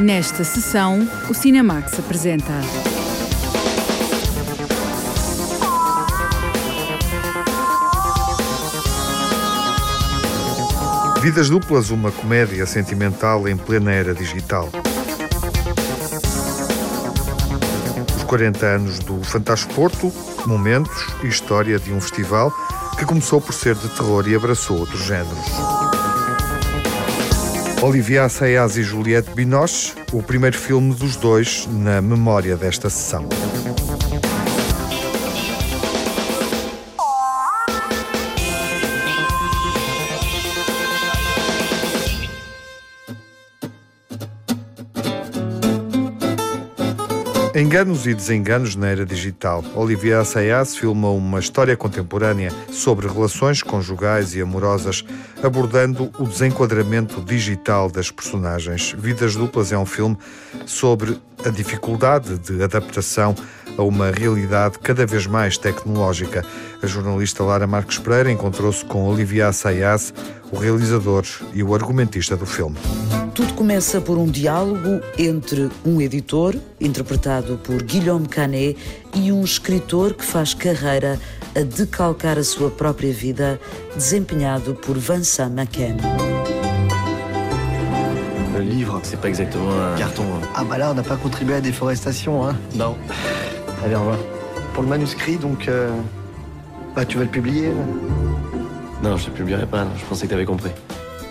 Nesta sessão, o Cinemax apresenta. Vidas Duplas, uma comédia sentimental em plena era digital. Os 40 anos do Fantástico Porto, momentos e história de um festival que começou por ser de terror e abraçou outros géneros. Olivia Assayas e Juliette Binoche, o primeiro filme dos dois na memória desta sessão. Enganos e desenganos na era digital. Olivia Assayas filma uma história contemporânea sobre relações conjugais e amorosas, abordando o desenquadramento digital das personagens. Vidas Duplas é um filme sobre a dificuldade de adaptação a uma realidade cada vez mais tecnológica. A jornalista Lara Marques Pereira encontrou-se com Olivia Assayas, o realizador e o argumentista do filme. Tudo começa por um diálogo entre um editor, interpretado por Guillaume Canet, e um escritor que faz carreira a decalcar a sua própria vida, desempenhado por Vincent McCann. Le livre, c'est pas exactement un carton. hein. Ah bah là, on n'a pas contribué à la déforestation, hein. Non. Allez, au revoir. Pour le manuscrit, donc... euh, Bah, tu vas le publier là Non, je te publierai pas, non. je pensais que t'avais compris.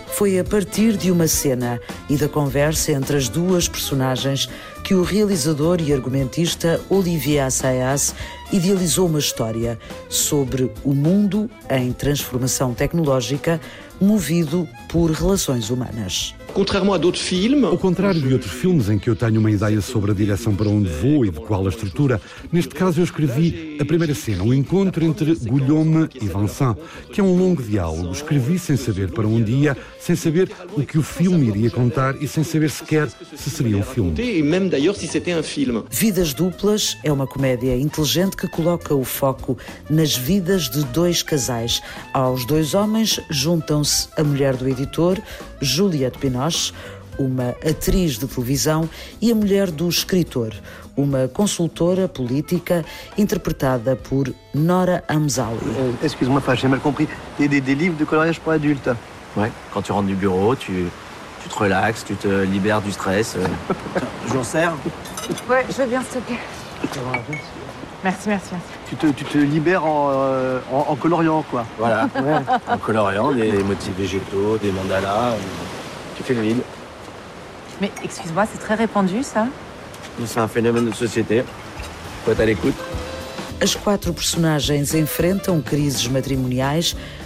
Foi a partir de uma cena e da conversa entre as duas personagens que o realizador e argumentista Olivier Assayas idealizou uma história sobre o mundo em transformação tecnológica movido por relações humanas. Ao contrário de outros filmes em que eu tenho uma ideia sobre a direção para onde vou e de qual a estrutura, neste caso eu escrevi a primeira cena, o encontro entre Guillaume e Vincent, que é um longo diálogo. Escrevi sem saber para onde ia, sem saber o que o filme iria contar e sem saber sequer se seria um filme. Vidas Duplas é uma comédia inteligente que coloca o foco nas vidas de dois casais. Aos dois homens juntam-se a mulher do editor, Juliette Binoche, uma atriz de televisão, e a mulher do escritor, uma consultora política interpretada por Nora Amzali. Euh, Excuse-moi, j'ai mal compris. Des, des, des livres de coloriage pour adultes. Ouais, quand tu rentres du bureau, tu, tu te relaxes, tu te libères du stress. euh. je vous en sers Ouais, je veux bien, s'il te plaît. Merci, merci, merci. Tu te, tu te libères en, euh, en, en coloriant, quoi. Voilà. En coloriant, des motifs végétaux, des mandalas. euh, Tu fais le vide. Mais excuse-moi, c'est très répandu, ça? C'est un phénomène de société. Faut être à l'écoute. As quatro personagens enfrentam crises matrimoniais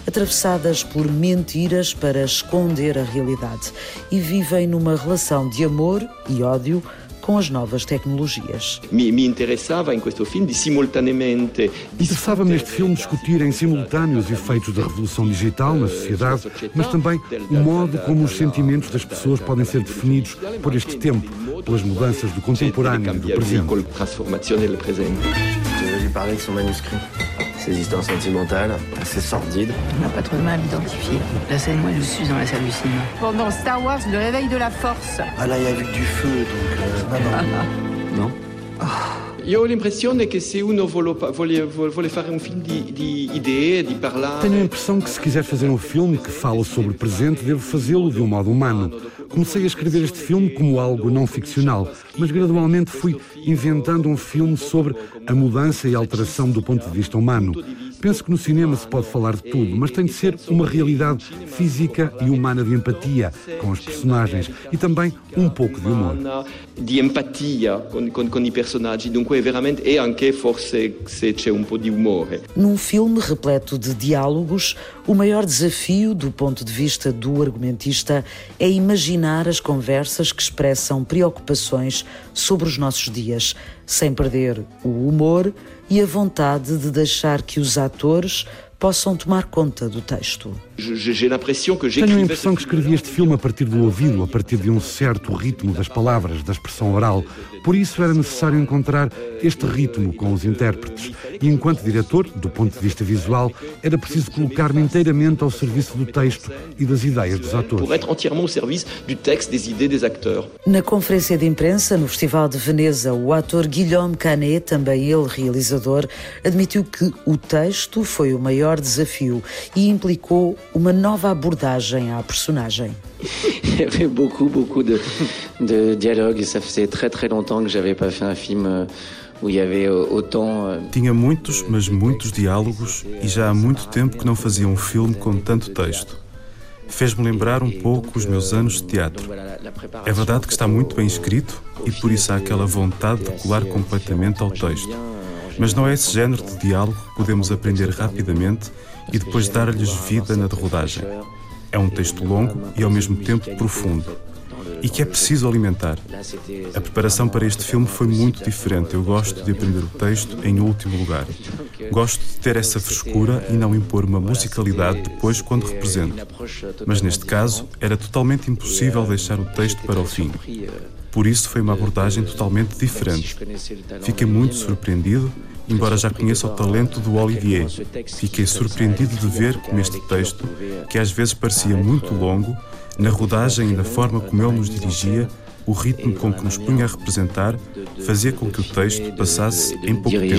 atravessadas por mentiras para esconder a realidade e vivem numa relação de amor e ódio com as novas tecnologias. Mi, mi interessava in questo film di simultaneamente Interessava-me neste filme discutir em simultâneo os efeitos da revolução digital na sociedade, mas também o modo como os sentimentos das pessoas podem ser definidos por este tempo, pelas mudanças do contemporâneo e do presente. Ses histoires sentimentales, assez sordides. On n'a pas trop de mal à m'identifier. La scène, moi, je suis dans la salle du cinéma. Pendant Star Wars, le réveil de la force. Ah là, il y a vu du feu, donc... euh, non, non. Non Io ho l'impressione che se uno vuole, vuole, vuole fare un film di, di idee, di parlare... Tenho a impressão que se quiser fazer um filme que fala sobre o presente, devo fazê-lo de um modo humano. Comecei a escrever este filme como algo não ficcional, mas gradualmente fui inventando um filme sobre a mudança e alteração do ponto de vista humano. Penso que no cinema se pode falar de tudo, mas tem de ser uma realidade física e humana de empatia com os personagens e também um pouco de humor. di empatia con, con, con i personaggi, dunque veramente e anche forse se c'è un po' di umore. Num filme repleto de diálogos, o maior desafio do ponto de vista do argumentista é imaginar as conversas que expressam preocupações sobre os nossos dias, sem perder o humor e a vontade de deixar que os atores possam tomar conta do texto. Tenho a impressão que escrevi este filme a partir do ouvido, a partir de um certo ritmo das palavras, da expressão oral. Por isso era necessário encontrar este ritmo com os intérpretes. E enquanto diretor, do ponto de vista visual, era preciso colocar-me inteiramente ao serviço do texto e das ideias dos atores. Na conferência de imprensa no Festival de Veneza, o ator Guilherme Canet, também ele realizador, admitiu que o texto foi o maior desafio e implicou uma nova abordagem à personagem. Il y avait beaucoup, beaucoup de, de dialogues et ça faisait très très longtemps que j'avais pas fait un film euh, Euh, Tinha muitos, mas muitos diálogos e já há muito tempo que não fazia um filme com tanto texto. Fez-me lembrar um pouco os meus anos de teatro. É verdade que está muito bem escrito e por isso há aquela vontade de colar completamente ao texto. Mas não é esse género de diálogo que podemos aprender rapidamente e depois dar-lhes vida na rodagem. É um texto longo e ao mesmo tempo profundo e que é preciso alimentar. A preparação para este filme foi muito diferente. Eu gosto de aprender o texto em último lugar. Gosto de ter essa frescura e não impor uma musicalidade depois quando represento. Mas neste caso, era totalmente impossível deixar o texto para o fim. Por isso foi uma abordagem totalmente diferente. Fiquei muito surpreendido embora já conheça o talento do Olivier. Fiquei surpreendido de ver como este texto, que às vezes parecia muito longo, na rodagem e na forma como ele nos dirigia, o ritmo com que nos punha a representar fazia com que o texto passasse em pouco tempo.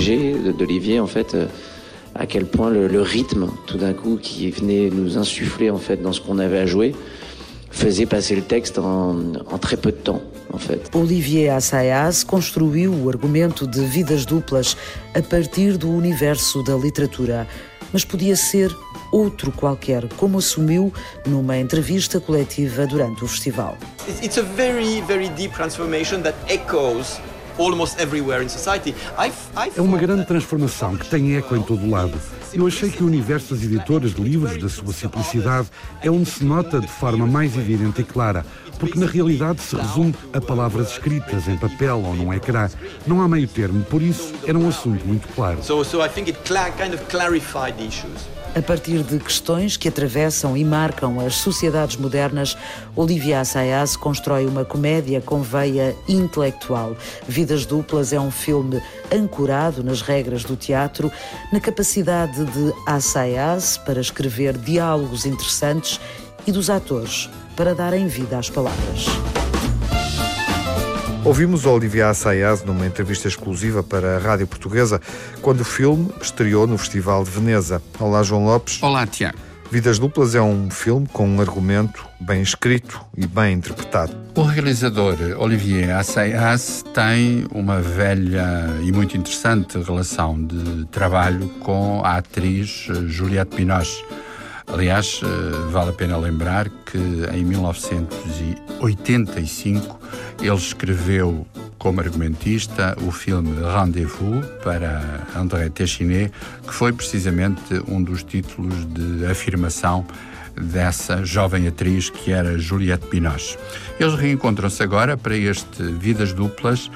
à quel point le, le rythme, tout d'un coup, qui venait nous insuffler en fait dans ce qu'on avait à jouer, faisait passer le texte en, en très peu de temps. En fait. Olivier Assayas construiu o argumento de vidas duplas a partir do universo da literatura, mas podia ser outro qualquer, como assumiu numa entrevista coletiva durante o festival. It's a very, very deep transformation that echoes é uma grande transformação que tem eco em todo lado. Eu achei que o universo das editoras de livros, da sua simplicidade, é onde se nota de forma mais evidente e clara, porque na realidade se resume a palavras escritas em papel ou num ecrã. Não há meio termo, por isso era um assunto muito claro. So, so I think it kind of clarified issues. A partir de questões que atravessam e marcam as sociedades modernas, Olivia Assayas constrói uma comédia com veia intelectual. Vidas Duplas é um filme ancorado nas regras do teatro, na capacidade de Assayas para escrever diálogos interessantes e dos atores para darem vida às palavras. Ouvimos Olivia Assayas numa entrevista exclusiva para a Rádio Portuguesa quando o filme estreou no Festival de Veneza. Olá, João Lopes. Olá, Tiago. Vidas Duplas é um filme com um argumento bem escrito e bem interpretado. O realizador Olivier Assayas tem uma velha e muito interessante relação de trabalho com a atriz Juliette Binoche Aliás, eh, vale a pena lembrar que em 1985 ele escreveu como argumentista o filme Rendezvous para André Téchiné, que foi precisamente um dos títulos de afirmação dessa jovem atriz que era Juliette Binoche. Eles reencontram-se agora para este Vidas Duplas,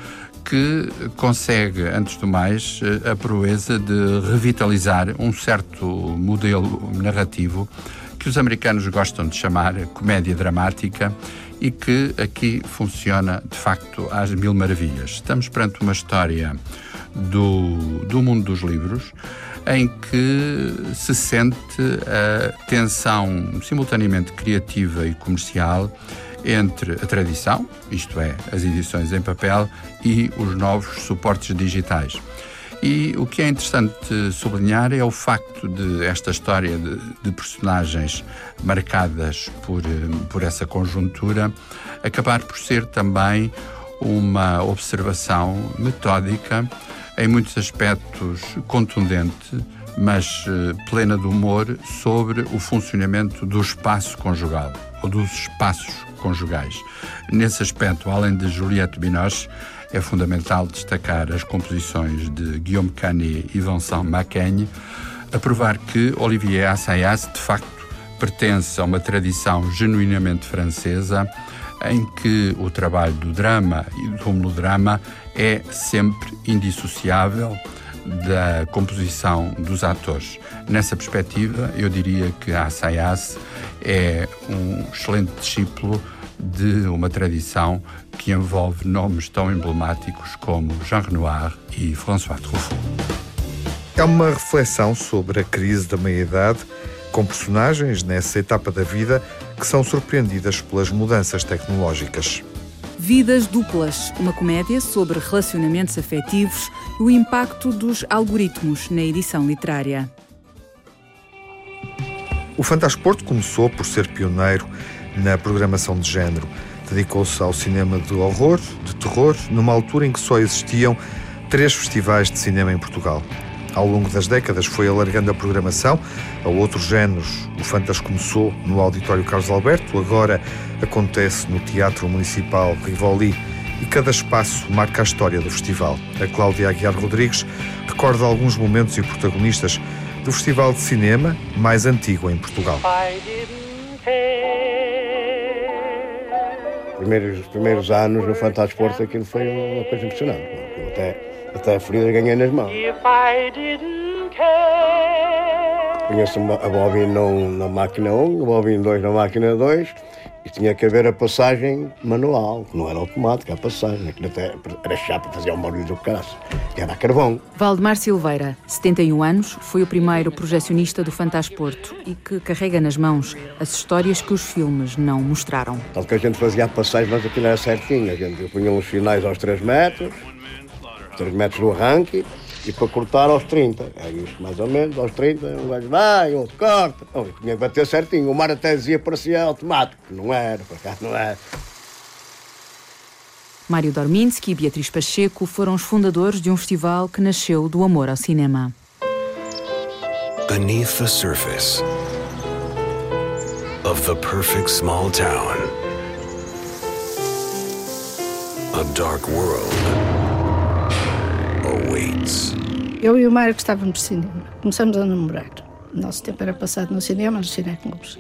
que consegue, antes do mais, a proeza de revitalizar um certo modelo narrativo que os americanos gostam de chamar comédia dramática e que aqui funciona de facto às mil maravilhas. Estamos perante uma história do, do mundo dos livros em que se sente a tensão simultaneamente criativa e comercial entre a tradição, isto é, as edições em papel, e os novos suportes digitais. E o que é interessante sublinhar é o facto de esta história de, de personagens marcadas por, por essa conjuntura acabar por ser também uma observação metódica, em muitos aspectos contundente, mas eh, plena de humor sobre o funcionamento do espaço conjugal ou dos espaços conjugais. Nesse aspecto, além de Juliette Binoche, é fundamental destacar as composições de Guillaume Canet e Vincent Macaigne, a provar que Olivier Assayas, de facto, pertence a uma tradição genuinamente francesa em que o trabalho do drama e do melodrama é sempre indissociável da composição dos atores. Nessa perspectiva, eu diria que Assayas é um excelente discípulo de uma tradição que envolve nomes tão emblemáticos como Jean Renoir e François Truffaut. É uma reflexão sobre a crise da meia-idade, com personagens nessa etapa da vida que são surpreendidas pelas mudanças tecnológicas. Vidas Duplas, uma comédia sobre relacionamentos afetivos e o impacto dos algoritmos na edição literária. O Fantasporto começou por ser pioneiro na programação de género. Dedicou-se ao cinema de horror, de terror, numa altura em que só existiam três festivais de cinema em Portugal. Ao longo das décadas foi alargando a programação a outros géneros. O Fantas começou no Auditório Carlos Alberto, agora acontece no Teatro Municipal Rivoli e cada espaço marca a história do festival. A Cláudia Aguiar Rodrigues recorda alguns momentos e protagonistas do festival de cinema mais antigo em Portugal. Primeiros, os primeiros anos no Fantasporto aquilo foi uma coisa impressionante. Até até a ferida ganhei nas mãos. Conheço a bobina na máquina 1, a bobina 2 na máquina 2 e tinha que haver a passagem manual, não era automática a passagem, aquilo até era chapa, fazia um barulho do caraço, era a carvão. Valdemar Silveira, 71 anos, foi o primeiro projecionista do Fantasporto e que carrega nas mãos as histórias que os filmes não mostraram. Tanto que a gente fazia a passagem, mas aquilo era certinho, a gente punha uns sinais aos 3 metros, 3 metros do arranque e para cortar aos 30. É isso, mais ou menos, aos 30, um gajo vai, outro corta. Oh, tinha que bater certinho. O mar até dizia parecia automático. Não era, para cá não era. Mário Dorminski e Beatriz Pacheco foram os fundadores de um festival que nasceu do amor ao cinema. Beneath the surface of the perfect small town, a dark world awaits. Eu e o Mário gostávamos de cinema. Começamos a namorar. Nosso tempo era passado no cinema, nos cineclubes.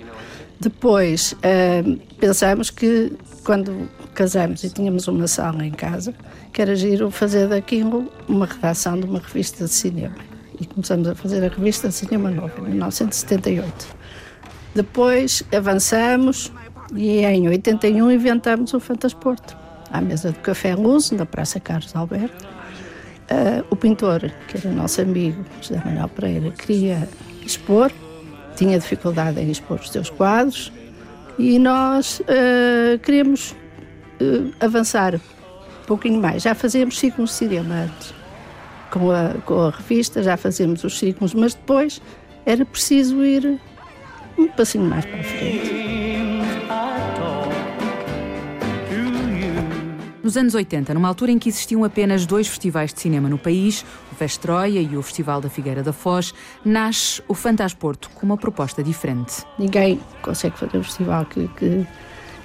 Depois uh, pensámos que quando casamos e tínhamos uma sala em casa, que era giro fazer daquilo uma redação de uma revista de cinema. E começamos a fazer a revista de Cinema Novo, em 1978. Depois avançamos e em 81 inventamos o Fantasporto, à mesa do Café Luz, na Praça Carlos Alberto Uh, o pintor, que era nosso amigo, José Manuel Pereira, queria expor, tinha dificuldade em expor os seus quadros e nós uh, uh, avançar um pouquinho mais. Já fazíamos ciclos de cinema antes, com a, com a revista, já fazíamos os ciclos, mas depois era preciso ir um passinho mais para a frente. Nos anos 80, numa altura em que existiam apenas dois festivais de cinema no país, o Vestroia e o Festival da Figueira da Foz, nasce o Fantasporto com uma proposta diferente. Ninguém consegue fazer um festival que, que,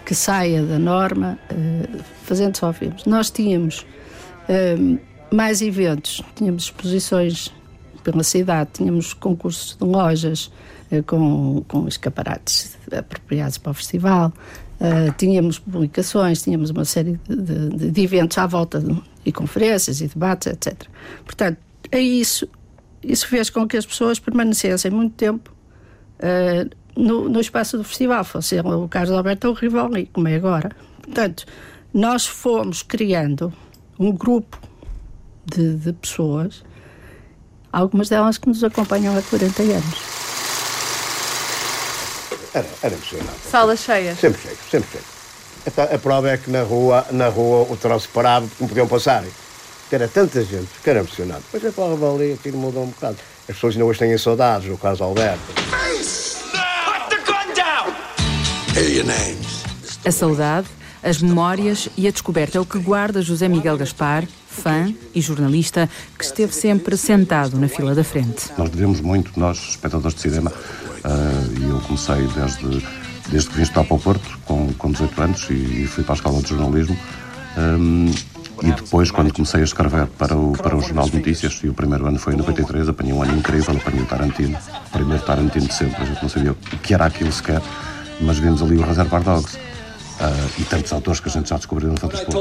que saia da norma uh, fazendo só filmes. Nós tínhamos uh, mais eventos, tínhamos exposições pela cidade, tínhamos concursos de lojas uh, com, com escaparates apropriados para o festival, Uh, tínhamos publicações, tínhamos uma série de, de, de eventos à volta de, e conferências e debates, etc. Portanto, é isso. Isso fez com que as pessoas permanecessem muito tempo uh, no, no, espaço do festival, fosse o Carlos Alberto ou o Rivoli, como é agora. Portanto, nós fomos criando um grupo de pessoas, algumas delas que nos acompanham há 40 anos. Era, era impressionante. Salas cheias? Sempre cheio, sempre cheio. Então, a prova é que na rua, na rua o troço parava porque não podiam passar. Que era tanta gente que era impressionante. Depois a prova ali, aquilo mudou um bocado. As pessoas ainda hoje têm saudades do caso Alberto. A saudade, as memórias e a descoberta é o que guarda José Miguel Gaspar, fã e jornalista, que esteve sempre sentado na fila da frente. Nós devemos muito, nós, espectadores de cinema, uh, e eu comecei desde, desde que vim estudar para o Porto, com, com 18 anos, e fui para a escola de jornalismo. Um, e depois, quando comecei a escrever para o, para o Jornal de Notícias, e o primeiro ano foi em 93, apanhei um ano incrível, apanhei o Tarantino, o primeiro Tarantino de sempre, a gente não sabia o que era aquilo sequer, mas vimos ali o Reservoir Dogs. Uh, e tantos autores que a gente já descobriu no Fantasport.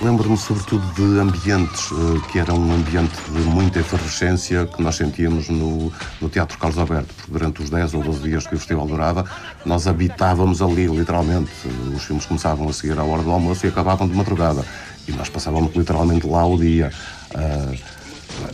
Lembro-me sobretudo de ambientes, eh, que era um ambiente de muita efervescência que nós sentíamos no, no Teatro Carlos Alberto, porque durante os 10 ou 12 dias que o festival durava, nós habitávamos ali, literalmente. Os filmes começavam a seguir à hora do almoço e acabavam de madrugada. E nós passávamos literalmente lá o dia. Uh,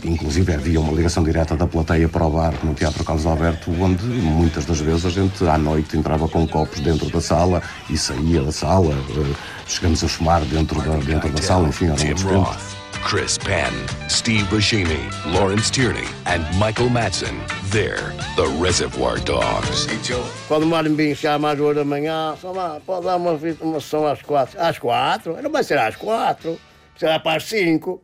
Inclusive havia uma ligação direta da plateia para o bar no Teatro Carlos Alberto, onde muitas das vezes a gente à noite entrava com copos dentro da sala e saía da sala. Uh, chegamos a fumar dentro da, dentro da sala, enfim, era um dos Chris Penn, Steve Buscemi, Lawrence Tierney, and Michael Madsen. They're the Reservoir Dogs. Quando o Marimbim chama às 8 da manhã, só lá, pode dar uma, uma sessão às 4. Às 4? Não vai ser às 4, será para as 5.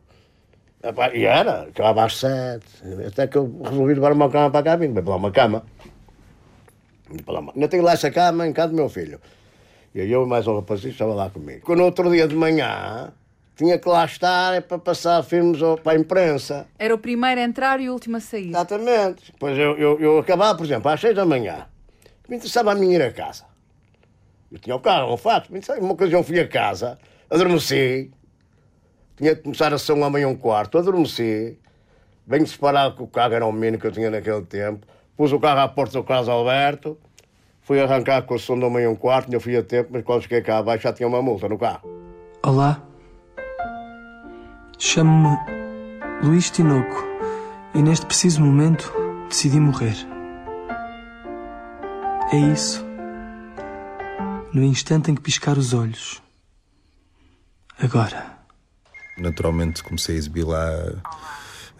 E era, acabava às 7. Até que eu resolvi levar uma cama para cá, vim para lá uma cama. Ainda tenho lá essa cama em casa do meu filho. E eu e mais um rapazinho estava lá comigo. Quando outro dia de manhã tinha que lá estar para passar filmes para a imprensa. Era o primeiro a entrar e o último a sair. Exatamente. Pois eu, eu, eu acabava, por exemplo, às seis da manhã. Me interessava a mim ir a casa. Eu tinha o carro, um fato. Uma ocasião fui a casa, adormeci. Tinha que começar a ser um homem e um quarto, adormeci. Bem separado que o carro era o mínimo que eu tinha naquele tempo. Pus o carro à porta do Carlos Alberto. Fui arrancar com o som do meio um quarto, ainda fui a tempo, mas quando cheguei cá abaixo já tinha uma multa no carro. Olá. Chamo-me Luís Tinoco e neste preciso momento decidi morrer. É isso. No instante em que piscar os olhos. Agora. Naturalmente comecei a exibir lá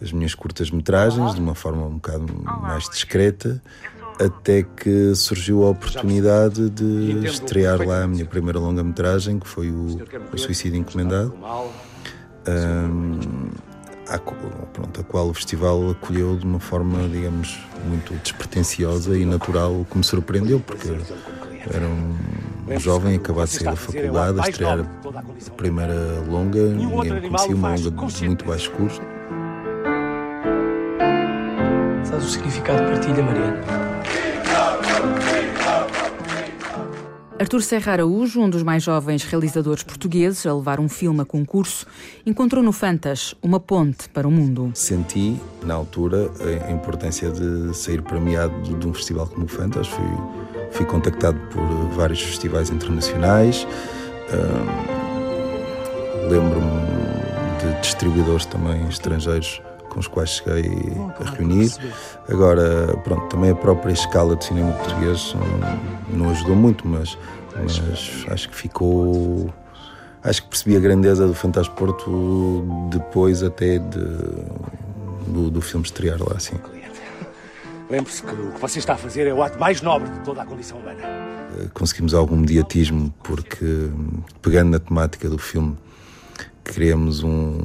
as minhas curtas-metragens de uma forma um bocado mais discreta, até que surgiu a oportunidade de estrear lá a minha primeira longa-metragem, que foi o, o Suicídio Encomendado um, a, pronto, a qual o festival acolheu de uma forma, digamos, muito despretensiosa e natural, que me surpreendeu, porque era um, um jovem acabado de sair da faculdade, a estrear a primeira longa, ninguém me conhecia, uma longa de muito baixo custo. Sabes o significado de partilha, Mariana? Artur Serra Araújo, um dos mais jovens realizadores portugueses a levar um filme a concurso, encontrou no Fantas uma ponte para o mundo. Senti, na altura, a importância de sair premiado de um festival como o Fantas. Fui, fui contactado por vários festivais internacionais. Lembro-me de distribuidores também estrangeiros com os quais cheguei a reunir. Agora, pronto, também a própria escala de cinema português não, não ajudou muito, mas, mas acho que ficou. Acho que percebi a grandeza do Fantasporto depois até de, do, do filme estrear lá, assim. Lembre-se que o que você está a fazer é o ato mais nobre de toda a condição humana. Conseguimos algum mediatismo porque, pegando na temática do filme, criamos um,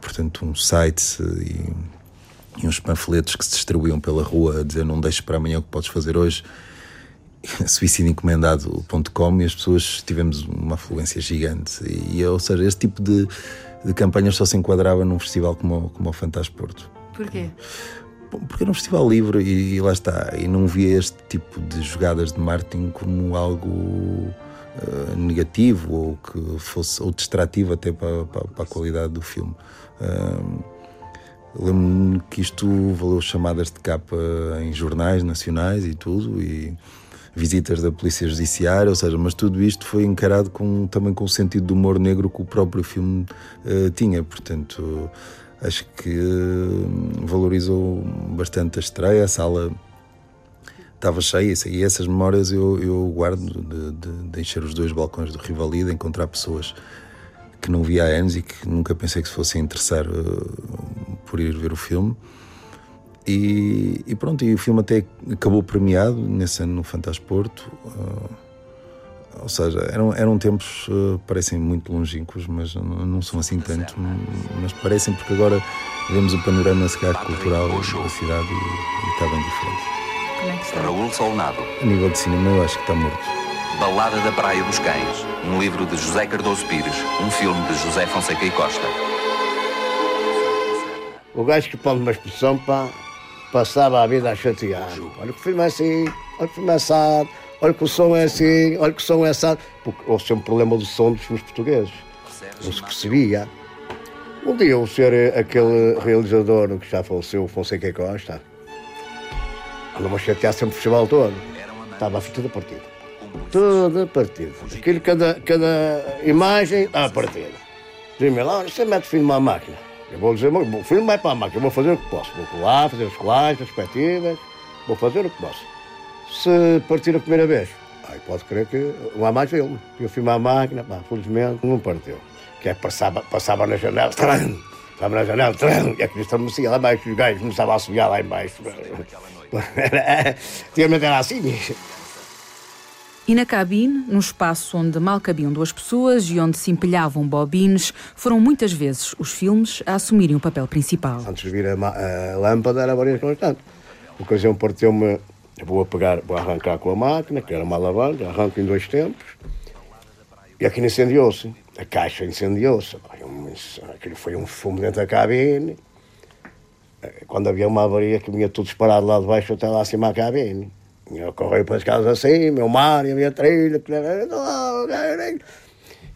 portanto, um site e, e, uns panfletos que se distribuíam pela rua a dizer não deixes para amanhã o que podes fazer hoje suicidioencomendado.com e as pessoas tivemos uma afluência gigante e, ou seja, este tipo de, de campanhas só se enquadrava num festival como, como o Fantasporto. Porquê? Porque era um festival livre e, e lá está, e não via este tipo de jogadas de marketing como algo eh, negativo ou que fosse ou distrativo até para, para, para a qualidade do filme. Uh, Lembro-me que isto valeu chamadas de capa em jornais nacionais e tudo, e visitas da Polícia Judiciária, ou seja, mas tudo isto foi encarado com, também com o sentido do humor negro que o próprio filme uh, tinha, portanto acho que uh, valorizou bastante a estreia, a sala estava cheia e essas memórias eu, eu guardo de, de, de, encher os dois balcões do Rivali, de encontrar pessoas que não via há anos e que nunca pensei que se fossem interessar uh, por ir ver o filme. E, e, pronto, e o filme até acabou premiado nesse ano no Fantasporto. Uh, ou seja, eram, eram tempos, uh, parecem muito longínquos, mas não, não, são assim tanto. Mas parecem porque agora vemos o panorama se cultural da cidade e, e está bem diferente. Como é que está? Raul Solnado. A nível de cinema, eu acho que está morto. Balada da Praia dos Cães, um livro de José Cardoso Pires, um filme de José Fonseca e Costa. O gajo que põe uma expressão, pá, passava a vida a chatear. Olha que o filme é assim, olha que o filme é assado, olha que o som é assim, olha que o som é assado. Porque houve sempre um problema do som dos filmes portugueses. não se percebia. Um dia eu ser aquele realizador que já faleceu, Fonseca Costa, andou-me a chatear sempre o festival todo. Estava a fita da partida. Toda a partida. Aquilo, cada, cada imagem, a partida. Diz-me lá, você mete filme à máquina. Eu vou dizer, o filme vai para a máquina, eu vou fazer o que posso. Vou colar, fazer as colagens, as perspectivas, vou fazer o que posso. Se partir a primeira vez, aí pode crer que não há mais filme. Eu filme à máquina, pá, felizmente não partiu. Que é passava, passava na janela, tram, estava na janela, tram, e aquilo estremecia lá embaixo, os gajos começavam a assobiar lá embaixo. Antigamente era assim. E na cabine, no espaço onde mal cabiam duas pessoas e onde se empilhavam bobines, foram muitas vezes os filmes a assumirem o papel principal. Antes de vir a, a lâmpada era varias constantes. A ocasião parteu-me, vou pegar, vou arrancar com a máquina, que era uma alavanca, arranco em dois tempos, e aquilo incendiou-se. A caixa incendiou-se. Aquilo foi um fumo dentro da cabine. Quando havia uma avaria que vinha tudo disparado lá de baixo até lá acima da cabine. Eu corri para as casas assim, meu mar a minha trilha.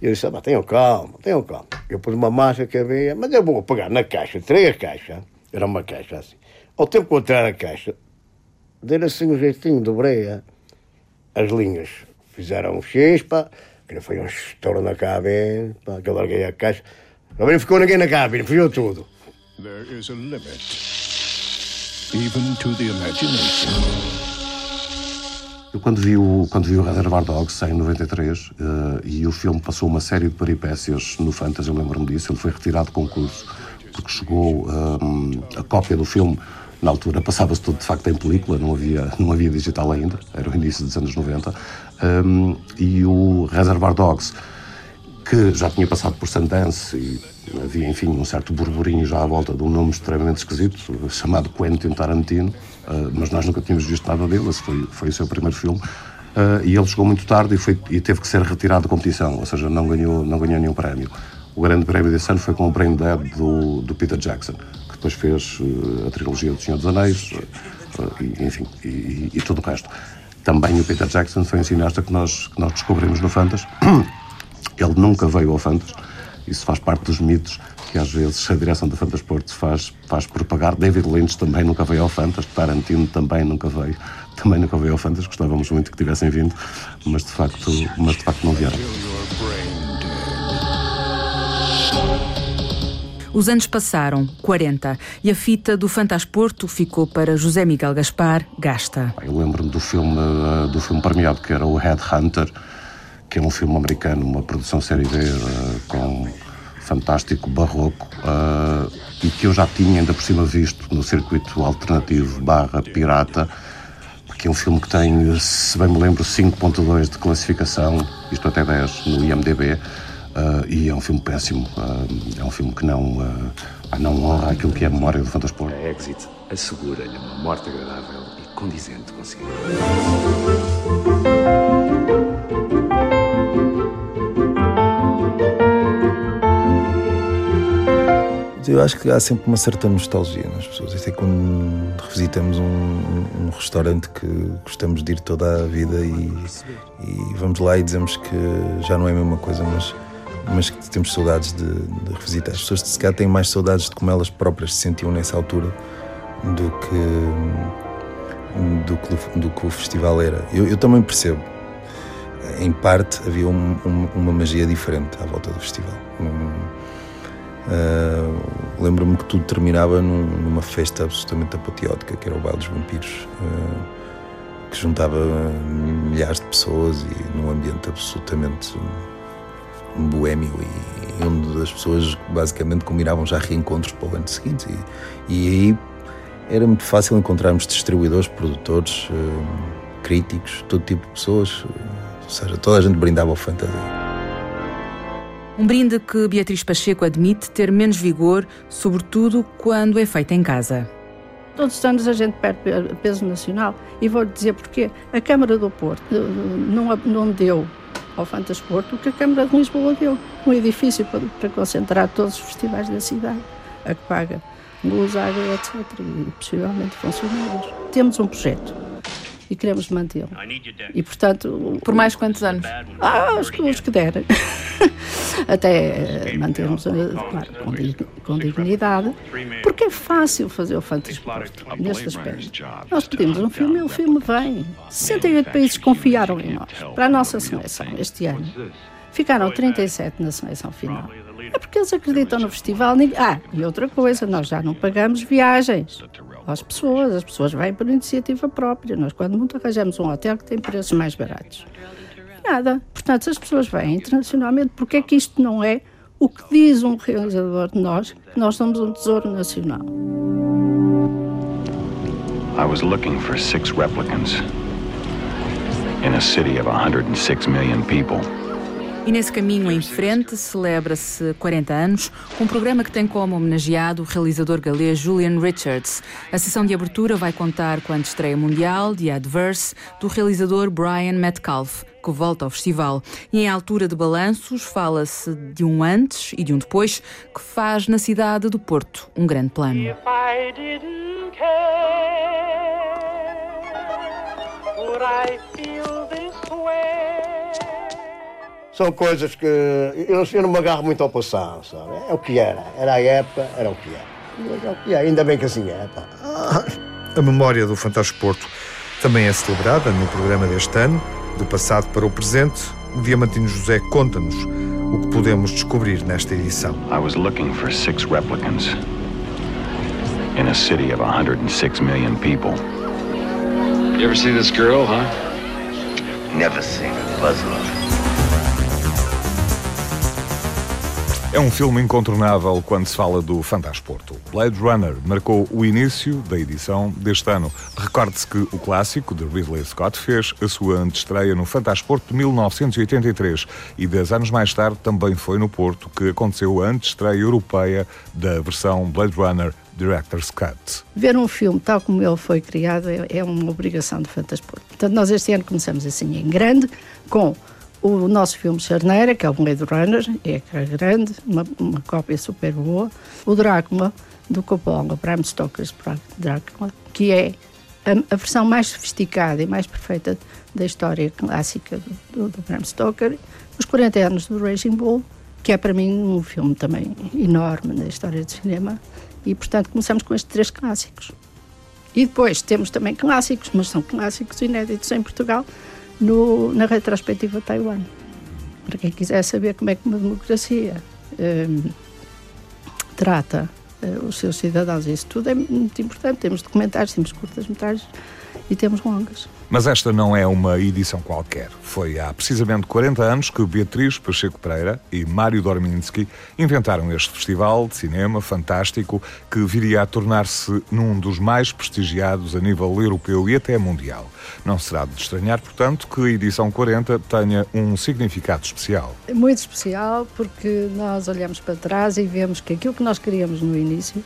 E eu disse, ah, tenham calma, tenham calma. Eu pus uma massa que havia, mas eu vou pegar na caixa, tirei a caixa, era uma caixa assim. Ao tempo que eu a caixa, dei assim um jeitinho, dobrei as linhas. Fizeram um chispa, que foi um estouro na cabine, pá, que eu larguei a caixa. Não ficou ninguém na cabine, fugiu tudo. There is a limit, even to the imagination. Eu quando vi o, quando vi o Reservoir Dogs em 93 uh, e o filme passou uma série de peripécias no Fantasy, eu lembro-me disso, ele foi retirado do concurso porque chegou um, a cópia do filme na altura passava-se tudo de facto em película, não havia, não havia digital ainda, era o início dos anos 90, um, e o Reservoir Dogs, que já tinha passado por Sundance e havia, enfim, um certo burburinho já à volta de um nome extremamente esquisito, chamado Quentin Tarantino, uh, mas nós nunca tínhamos visto nada dele, esse foi, foi o seu primeiro filme, uh, e ele chegou muito tarde e, foi, e teve que ser retirado da competição, ou seja, não ganhou, não ganhou nenhum prémio. O grande prémio desse ano foi com o Brain Dead do, do Peter Jackson, depois fez uh, a trilogia do Senhor dos Anéis, e, enfim, e, e, tudo o resto. Também o Peter Jackson foi um cineasta que nós, que nós descobrimos no Fantas. Ele nunca veio ao Fantas, isso faz parte dos mitos que às vezes a direção do Fantasporto faz, faz propagar. David Lynch também nunca veio ao Fantas, Tarantino também nunca veio, também nunca veio ao Fantas, gostávamos muito que tivessem vindo, mas de facto, mas de facto não vieram. Os anos passaram, 40, e a fita do Fantasporto ficou para José Miguel Gaspar, gasta. Eu lembro-me do filme, uh, do filme premiado, que era o Headhunter, que é um filme americano, uma produção série B uh, com fantástico barroco uh, e que eu já tinha ainda por cima visto no circuito alternativo barra pirata, que é um filme que tem, se bem me lembro, 5.2 de classificação, isto até 10 no IMDB, Uh, e é um filme péssimo. Uh, é um filme que não, uh, não honra aquilo que é a memória do Fantasport. A Exit assegura-lhe uma morte agradável e condizente consigo. Eu acho que há sempre uma certa nostalgia nas pessoas. Isso é quando revisitamos um, um, restaurante que gostamos de ir toda a vida e, e, vamos lá e dizemos que já não é a mesma coisa, mas mas que temos saudades de, de revisitar. As pessoas de secar têm mais saudades de como elas próprias se sentiam nessa altura do que, do que, do que o festival era. Eu, eu também percebo. Em parte havia um, um, uma magia diferente à volta do festival. Uh, Lembro-me que tudo terminava num, numa festa absolutamente apoteótica, que era o Baile dos Vampiros, uh, que juntava milhares de pessoas e num ambiente absolutamente boêmio e onde as pessoas basicamente combinavam já reencontros para o ano seguinte. E, e aí era muito fácil encontrarmos distribuidores, produtores, uh, críticos, todo tipo de pessoas, ou seja, toda a gente brindava ao fantasia. Um brinde que Beatriz Pacheco admite ter menos vigor, sobretudo quando é feito em casa. Todos os anos a gente perde peso nacional e vou dizer porquê. A Câmara do Porto não, não deu ao Fantasporto que a Câmara de Lisboa deu. Um edifício para, para concentrar todos os festivais da cidade, a que paga luz, água, etc. E possivelmente funcionários. Temos um projeto e queremos mantê-lo. E, portanto... Por mais quantos anos? Ah, os, os que derem. Até mantermos, eh, claro, com, com, dignidade, porque é fácil fazer o fantasporto neste aspecto. Nós pedimos um filme e o filme vem. 68 países confiaram em nós, para a nossa seleção este ano. Ficaram 37 na seleção final. É porque eles acreditam no festival. Ah, e outra coisa, nós já não pagamos viagens às pessoas, as pessoas vêm por iniciativa própria. Nós, quando muito arranjamos um hotel que tem preços mais baratos. Nada. Portanto, se as pessoas vêm internacionalmente, porque é que isto não é o que diz um realizador de nós, que nós somos um tesouro nacional? I was looking for six replicants in a city of 106 million people. E nesse caminho em frente celebra-se 40 anos, um programa que tem como homenageado o realizador galês Julian Richards. A sessão de abertura vai contar com a estreia mundial de Adverse do realizador Brian Metcalf, que volta ao festival. E em altura de balanços, fala-se de um antes e de um depois, que faz na cidade do Porto um grande plano. São coisas que eu, eu não me agarro muito ao passado, sabe? É o que era, era a época, era o que era. É o que é, ainda bem que assim é. Pá. A memória do Fantasporto também é celebrada no programa deste ano, do passado para o presente. O Diamantino José conta-nos o que podemos descobrir nesta edição. I was looking for six replicants in a city of 106 million people. You ever see this girl, huh? Never seen a puzzler. É um filme incontornável quando se fala do Fantasporto. Blade Runner marcou o início da edição deste ano. Recorde-se que o clássico de Ridley Scott fez a sua antestreia no Fantasporto de 1983 e dez anos mais tarde também foi no Porto que aconteceu a antestreia europeia da versão Blade Runner Director's Cut. Ver um filme tal como ele foi criado é, é uma obrigação de Fantasporto. Portanto, nós este ano começamos assim em grande com o nosso filme Charneira, que é o Blade Runner, é, é grande, uma, uma cópia super boa. O Drácula, do Coppola, Bram Stoker's Drácula, que é a, a, versão mais sofisticada e mais perfeita da história clássica do, do, do Bram Stoker. Os 40 anos do Raging Bull, que é para mim um filme também enorme na história do cinema. E, portanto, começamos com estes três clássicos. E depois temos também clássicos, mas são clássicos inéditos em Portugal, no, na retrospectiva Taiwan. Para quem quiser saber como é que uma democracia um, trata uh, os seus cidadãos, isso tudo é muito importante. Temos documentários, temos curtas-metragens e temos longas. Mas esta não é uma edição qualquer. Foi há precisamente 40 anos que Beatriz Pacheco Pereira e Mário Dorminski inventaram este festival de cinema fantástico que viria a tornar-se num dos mais prestigiados a nível europeu e até mundial. Não será de estranhar, portanto, que a edição 40 tenha um significado especial. Muito especial porque nós olhamos para trás e vemos que aquilo que nós queríamos no início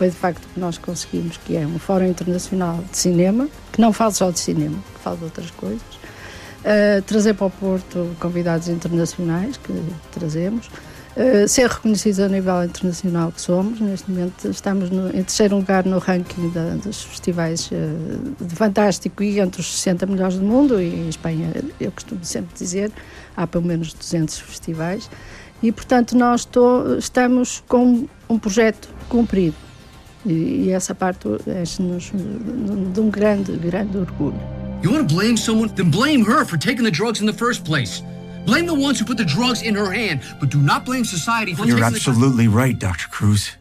foi de facto que nós conseguimos, que é um Fórum Internacional de Cinema, que não fala só de cinema, que fala de outras coisas, uh, trazer para o Porto convidados internacionais, que trazemos, uh, ser reconhecidos a nível internacional que somos, neste momento estamos no, em terceiro lugar no ranking da, dos festivais uh, de Fantástico e entre os 60 melhores do mundo, e em Espanha, eu costumo sempre dizer, há pelo menos 200 festivais, e portanto nós estamos com um projeto cumprido. E, e essa parte enche-nos de um grande, grande orgulho. You want to blame someone? Then blame her for taking the drugs in the first place. Blame the ones who put the drugs in her hand, but do not blame society for the situation. You're absolutely the... right, Dr. Cruz.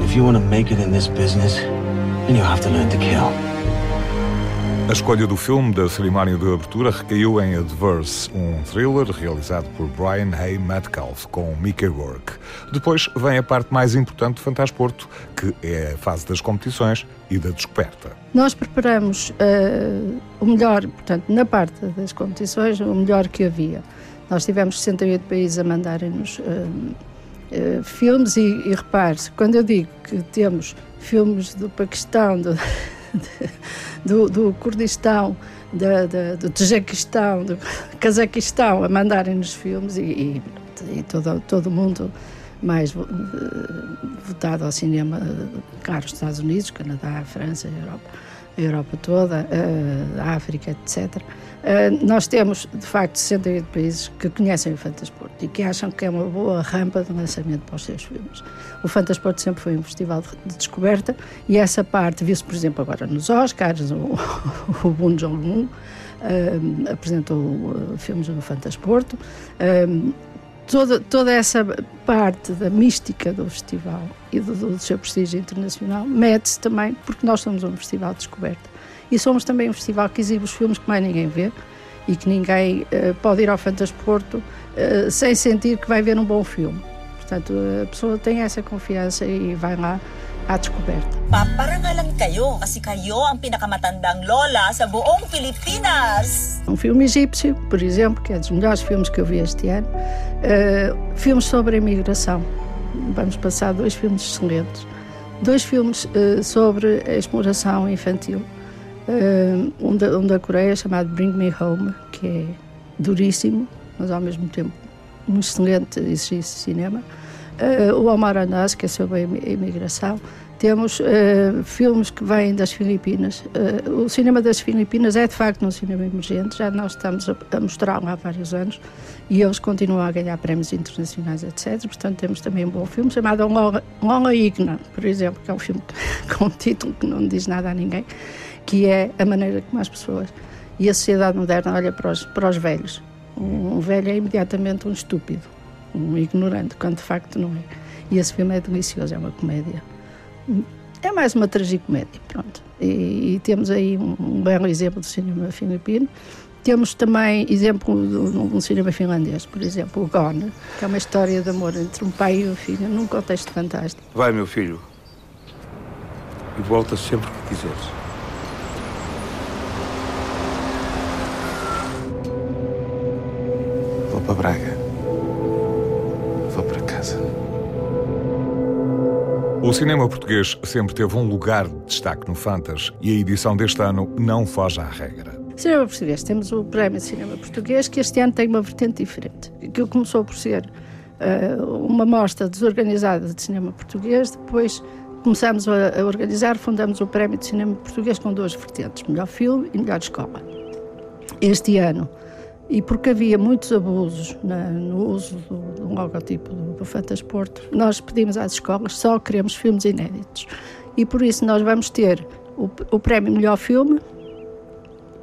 If you want to make it in this business, then you have to learn to kill. A escolha do filme da cerimónia de abertura recaiu em Adverse, um thriller realizado por Brian Hay Metcalf com Mickey Rourke. Depois vem a parte mais importante do Fantasporto, que é a fase das competições e da descoberta. Nós preparamos uh, o melhor, portanto, na parte das competições, o melhor que havia. Nós tivemos 68 países a mandarem-nos uh, uh, filmes e, e repare-se, quando eu digo que temos filmes do Paquistão, do do, do Kurdistão, da, da, do Tajiquistão, do Cazaquistão a mandarem-nos filmes e, e, e, todo, todo mundo mais votado ao cinema caro os Estados Unidos, Canadá, França, Europa, a Europa toda, a África, etc. Nós temos, de facto, 68 países que conhecem o Fantasporto e que acham que é uma boa rampa de lançamento para os seus filmes. O Fantasporto sempre foi um festival de descoberta e essa parte viu-se, por exemplo, agora nos Oscars, o, o Boon Jong-un uh, apresentou filmes no Fantasporto. Toda, toda essa parte da mística do festival e do, do seu prestígio internacional mete-se também porque nós somos um festival de descoberta. E somos também um festival que exibe os filmes que mais ninguém vê e que ninguém uh, pode ir ao Fantasporto uh, sem sentir que vai ver um bom filme. Portanto, a pessoa tem essa confiança e vai lá à descoberta. Paparangalan kayo kasi kayo ang pinakamatandang lola sa buong Pilipinas. Um filme egípcio, por exemplo, que é dos melhores filmes que eu vi este ano. Uh, filmes sobre a imigração. Vamos passar dois filmes excelentes. Dois filmes uh, sobre a exploração infantil. Uh, um, da, um da Coreia chamado Bring Me Home, que é duríssimo, mas ao mesmo tempo um excelente exercício de cinema. Uh, o Omar Anas, que é sobre a imigração. Temos uh, filmes que vêm das Filipinas. Uh, o cinema das Filipinas é de facto um cinema emergente, já nós estamos a, a mostrá-lo há vários anos e eles continuam a ganhar prémios internacionais, etc. Portanto, temos também um bom filme chamado Longa Igna, por exemplo, que é um filme com um título que não diz nada a ninguém, que é a maneira como as pessoas e a sociedade moderna olha para os, para os velhos. Um, um velho é imediatamente um estúpido um ignorante, quando de facto não é. E esse filme é delicioso, é uma comédia. É mais uma tragicomédia, pronto. E, e temos aí um, um, belo exemplo do cinema filipino. Temos também exemplo de um cinema finlandês, por exemplo, o Gone, que é uma história de amor entre um pai e um filho, num contexto fantástico. Vai, meu filho, e volta sempre que quiseres. Vou para Braga. O cinema português sempre teve um lugar de destaque no Fantas e a edição deste ano não foge à regra. Cinema português, temos o Prémio de Cinema Português que este ano tem uma vertente diferente. Que começou por ser uh, uma mostra desorganizada de cinema português, depois começamos a, a, organizar, fundamos o Prémio de Cinema Português com duas vertentes, melhor filme e melhor escola. Este ano e porque havia muitos abusos na, no uso do, do logotipo do, do Fantasporto, nós pedimos às escolas só queremos filmes inéditos. E por isso nós vamos ter o, o prémio Melhor Filme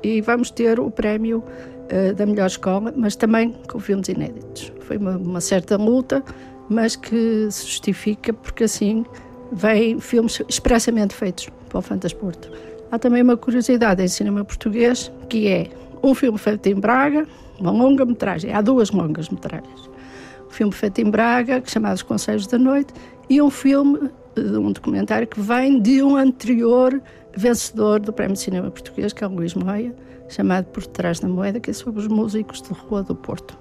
e vamos ter o prémio uh, da Melhor Escola, mas também com filmes inéditos. Foi uma, uma certa luta, mas que se justifica porque assim vêm filmes expressamente feitos para o Fantasporto. Há também uma curiosidade em cinema português, que é um filme feito em Braga, uma longa-metragem, há duas longas-metragens. Um filme feito em Braga, chamado Os Conselhos da Noite, e um filme, eh, um documentário que vem de um anterior vencedor do Prémio de Cinema Português, que é o Luís Moia, chamado Por Trás da Moeda, que é sobre os músicos de Rua do Porto.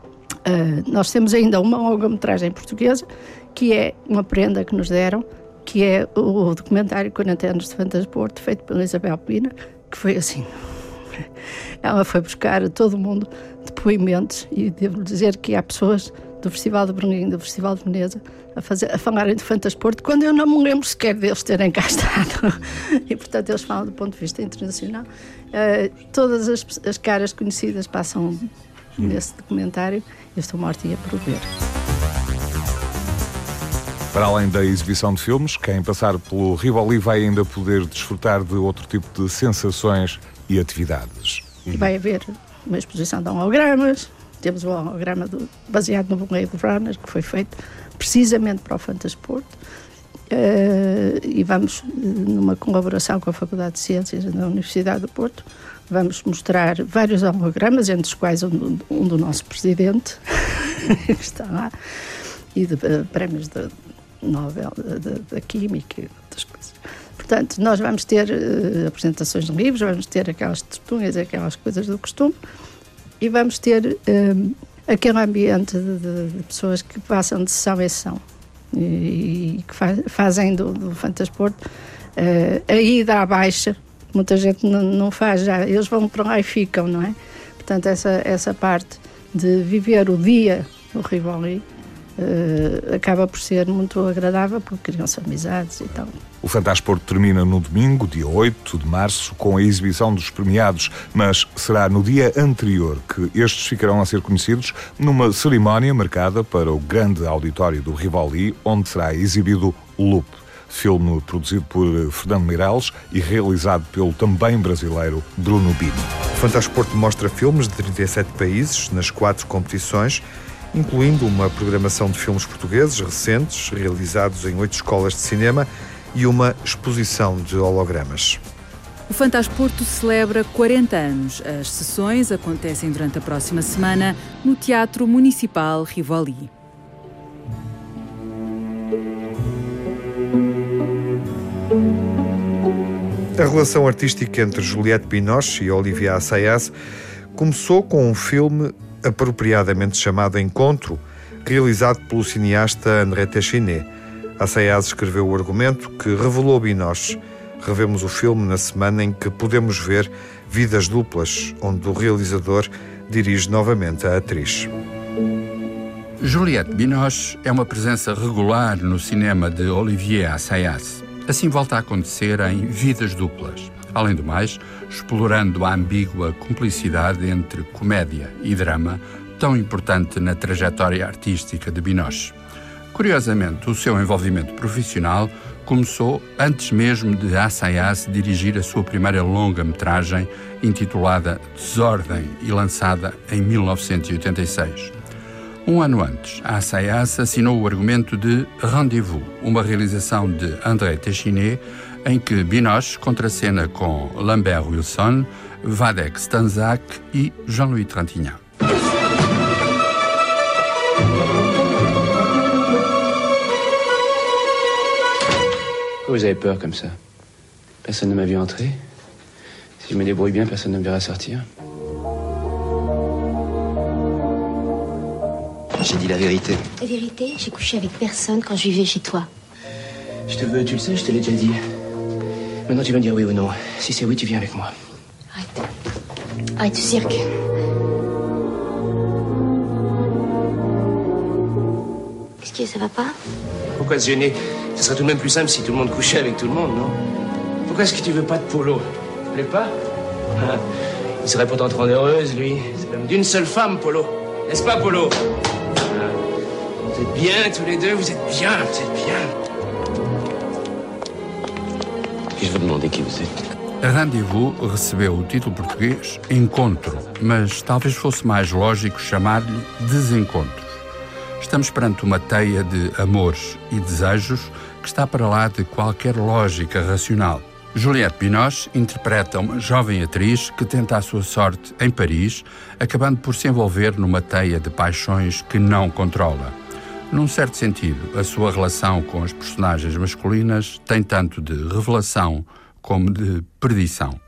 Uh, nós temos ainda uma longa-metragem portuguesa, que é uma prenda que nos deram, que é o documentário 40 anos de Fantasporto, feito pela Isabel Pina, que foi assim ela foi buscar todo mundo depoimentos e devo dizer que há pessoas do Festival de Berlim, do Festival de Veneza, a, fazer, a falarem de Fantasporto, quando eu não me lembro sequer deles terem cá estado. E, portanto, eles falam do ponto de vista internacional. Uh, todas as, as, caras conhecidas passam nesse documentário. Eu estou morta e a por ver. Para além da exibição de filmes, quem passar pelo Rivoli vai ainda poder desfrutar de outro tipo de sensações e atividades. Vai haver uma exposição de hologramas, temos um holograma do, baseado no Blade Runner, que foi feito precisamente para o Fantasporto, uh, e vamos, numa colaboração com a Faculdade de Ciências da Universidade do Porto, vamos mostrar vários hologramas, entre os quais um, um do nosso presidente, que está lá, e de uh, prémios da Nobel da Química e outras coisas. Portanto, nós vamos ter uh, apresentações de livros, vamos ter aquelas testemunhas, aquelas coisas do costume e vamos ter eh, aquele ambiente de, de, pessoas que passam de sessão em sessão e, e que fa fazem do, do Fantasporto uh, a ida à baixa. Muita gente não, não faz já, eles vão para lá e ficam, não é? Portanto, essa, essa parte de viver o dia do Rivoli uh, acaba por ser muito agradável porque criam-se amizades e tal. O Fantasporto termina no domingo, dia 8 de março, com a exibição dos premiados, mas será no dia anterior que estes ficarão a ser conhecidos numa cerimónia marcada para o grande auditório do Rivoli, onde será exibido Loop, filme produzido por Fernando Meirelles e realizado pelo também brasileiro Bruno Bino. O Fantasporto mostra filmes de 37 países nas quatro competições incluindo uma programação de filmes portugueses recentes, realizados em oito escolas de cinema, e uma exposição de hologramas. O Fantasporto celebra 40 anos. As sessões acontecem durante a próxima semana no Teatro Municipal Rivoli. A relação artística entre Juliette Binoche e Olivia Assayas começou com um filme apropriadamente chamado Encontro, realizado pelo cineasta André Téchiné. Assayas escreveu o argumento que revelou Binoche. Revemos o filme na semana em que podemos ver Vidas Duplas, onde o realizador dirige novamente a atriz. Juliette Binoche é uma presença regular no cinema de Olivier Assayas. Assim volta a acontecer em Vidas Duplas. Além do mais, explorando a ambígua cumplicidade entre comédia e drama, tão importante na trajetória artística de Binoche. Curiosamente, o seu envolvimento profissional começou antes mesmo de Assayas dirigir a sua primeira longa-metragem, intitulada Desordem e lançada em 1986. Um ano antes, Assayas assinou o argumento de Rendezvous, uma realização de André Téchiné, em que Binoche contracena com Lambert Wilson, Vadek Stanzak e Jean-Louis Trintignant. Vous avez peur comme ça Personne ne m'a vu entrer. Si je me débrouille bien, personne ne me verra sortir. J'ai dit la vérité. La vérité, j'ai couché avec personne quand je vivais chez toi. Je te veux, tu le sais, je te l'ai déjà dit. Maintenant, tu vas me dire oui ou non. Si c'est oui, tu viens avec moi. Arrête. Arrête ce cirque. Qu'est-ce qu'il y a, ça va pas? Pourquoi se gêner? Ce serait tout de même plus simple si tout le monde couchait avec tout le monde, non? Pourquoi est-ce que tu veux pas de polo? Tu plaît pas? Ah, Il serait pourtant rendre heureuse, lui. C'est même d'une seule femme, Polo. N'est-ce pas, Polo? Ah, Vous êtes bien tous les deux, vous êtes bien, vous êtes bien. Puis-je vous demander qui vous êtes Rendezvous recebeu o título português Encontro, mas talvez fosse mais lógico chamar-lhe Desencontros. Estamos perante uma teia de amores e desejos que está para lá de qualquer lógica racional. Juliette Binoche interpreta uma jovem atriz que tenta a sua sorte em Paris, acabando por se envolver numa teia de paixões que não controla. Num certo sentido, a sua relação com as personagens masculinas tem tanto de revelação como de perdição.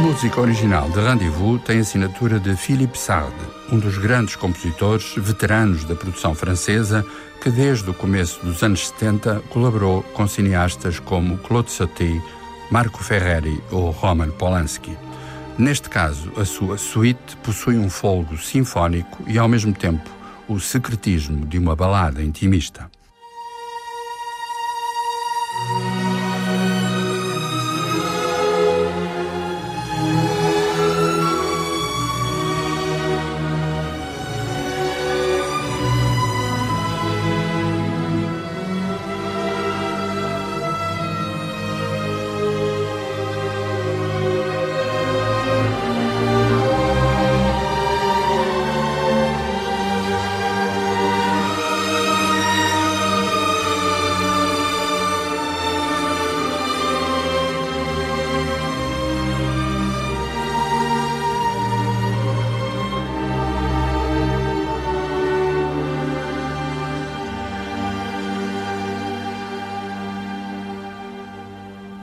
Música original de Rendezvous tem assinatura de Philippe Sard, um dos grandes compositores veteranos da produção francesa que desde o começo dos anos 70 colaborou com cineastas como Claude Sauté, Marco Ferreri ou Roman Polanski. Neste caso, a sua suite possui um folgo sinfónico e, ao mesmo tempo, o secretismo de uma balada intimista.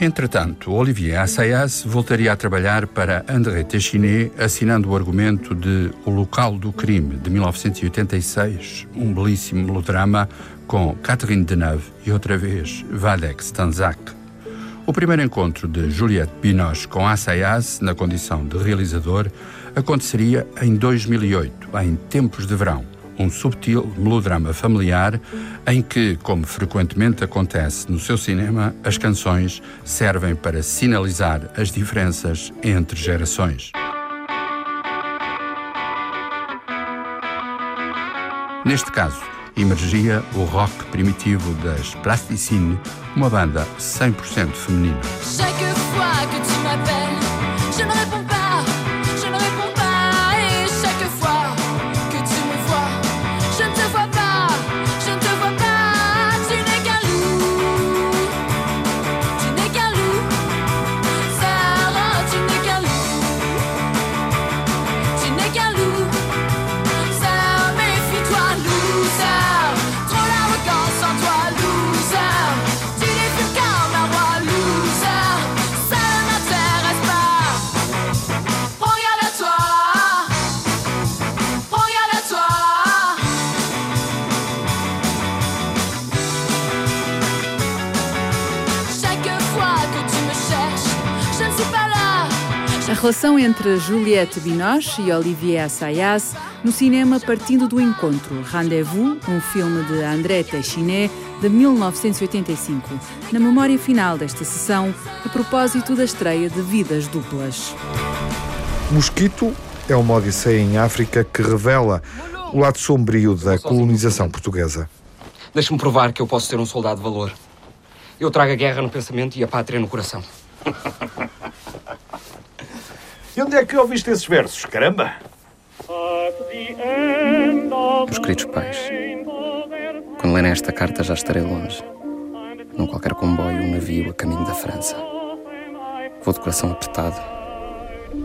Entretanto, Olivier Assayas voltaria a trabalhar para André Téchiné, assinando o argumento de O Local do Crime, de 1986, um belíssimo melodrama com Catherine Deneuve e outra vez Vadek Stanzak. O primeiro encontro de Juliette Binoche com Assayas, na condição de realizador, aconteceria em 2008, em Tempos de Verão um subtil melodrama familiar em que, como frequentemente acontece no seu cinema, as canções servem para sinalizar as diferenças entre gerações. Neste caso, emergia o rock primitivo das Plasticine, uma banda 100% feminina. Relação entre Juliette Binoche e Olivier Assayas no cinema partindo do encontro Rendezvous, um filme de André Téchiné de 1985, na memória final desta sessão, a propósito da estreia de Vidas Duplas. Mosquito é uma odisseia em África que revela o lado sombrio da colonização portuguesa. Deixa-me provar que eu posso ser um soldado de valor. Eu trago a guerra no pensamento e a pátria no coração. E onde é que ouviste esses versos, caramba? Meus queridos pais, quando lerem esta carta já estarei longe, num qualquer comboio ou navio a caminho da França. Vou de coração apertado,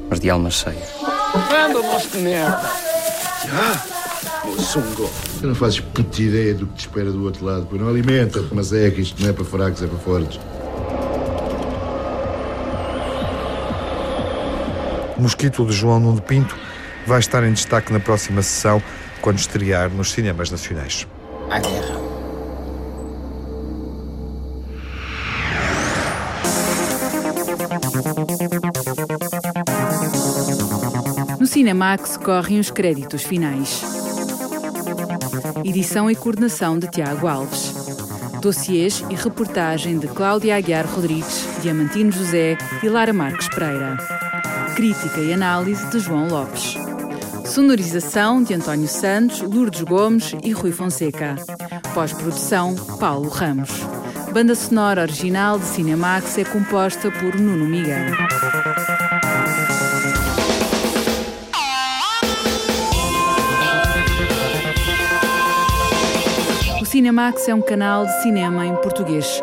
mas de alma cheia. Anda, nosso de merda! Ah, moçungo! Tu não fazes puta ideia do que te espera do outro lado, pois não alimenta-te, mas é que isto não é para fracos, é para fortes. Mosquito de João Nuno Pinto vai estar em destaque na próxima sessão, quando estrear nos cinemas nacionais. A guerra. No Cinemax correm os créditos finais. Edição e coordenação de Tiago Alves. Dossiês e reportagem de Cláudia Aguiar Rodrigues, Diamantino José e Lara Marques Pereira. Crítica e análise de João Lopes. Sonorização de António Santos, Lourdes Gomes e Rui Fonseca. Pós-produção, Paulo Ramos. Banda sonora original de Cinemax é composta por Nuno Miguel. O Cinemax é um canal de cinema em português